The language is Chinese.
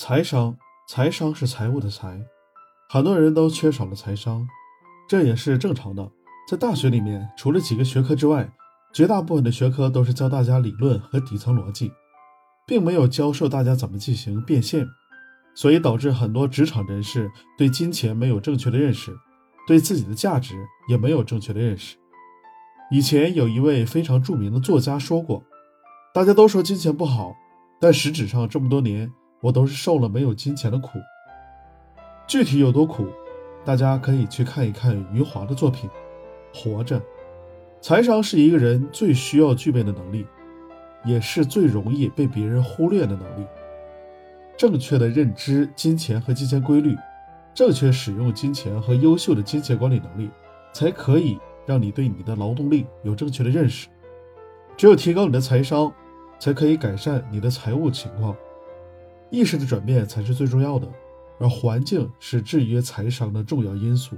财商，财商是财务的财，很多人都缺少了财商，这也是正常的。在大学里面，除了几个学科之外，绝大部分的学科都是教大家理论和底层逻辑，并没有教授大家怎么进行变现，所以导致很多职场人士对金钱没有正确的认识，对自己的价值也没有正确的认识。以前有一位非常著名的作家说过：“大家都说金钱不好，但实质上这么多年，我都是受了没有金钱的苦。具体有多苦，大家可以去看一看余华的作品《活着》。财商是一个人最需要具备的能力，也是最容易被别人忽略的能力。正确的认知金钱和金钱规律，正确使用金钱和优秀的金钱管理能力，才可以。”让你对你的劳动力有正确的认识，只有提高你的财商，才可以改善你的财务情况。意识的转变才是最重要的，而环境是制约财商的重要因素。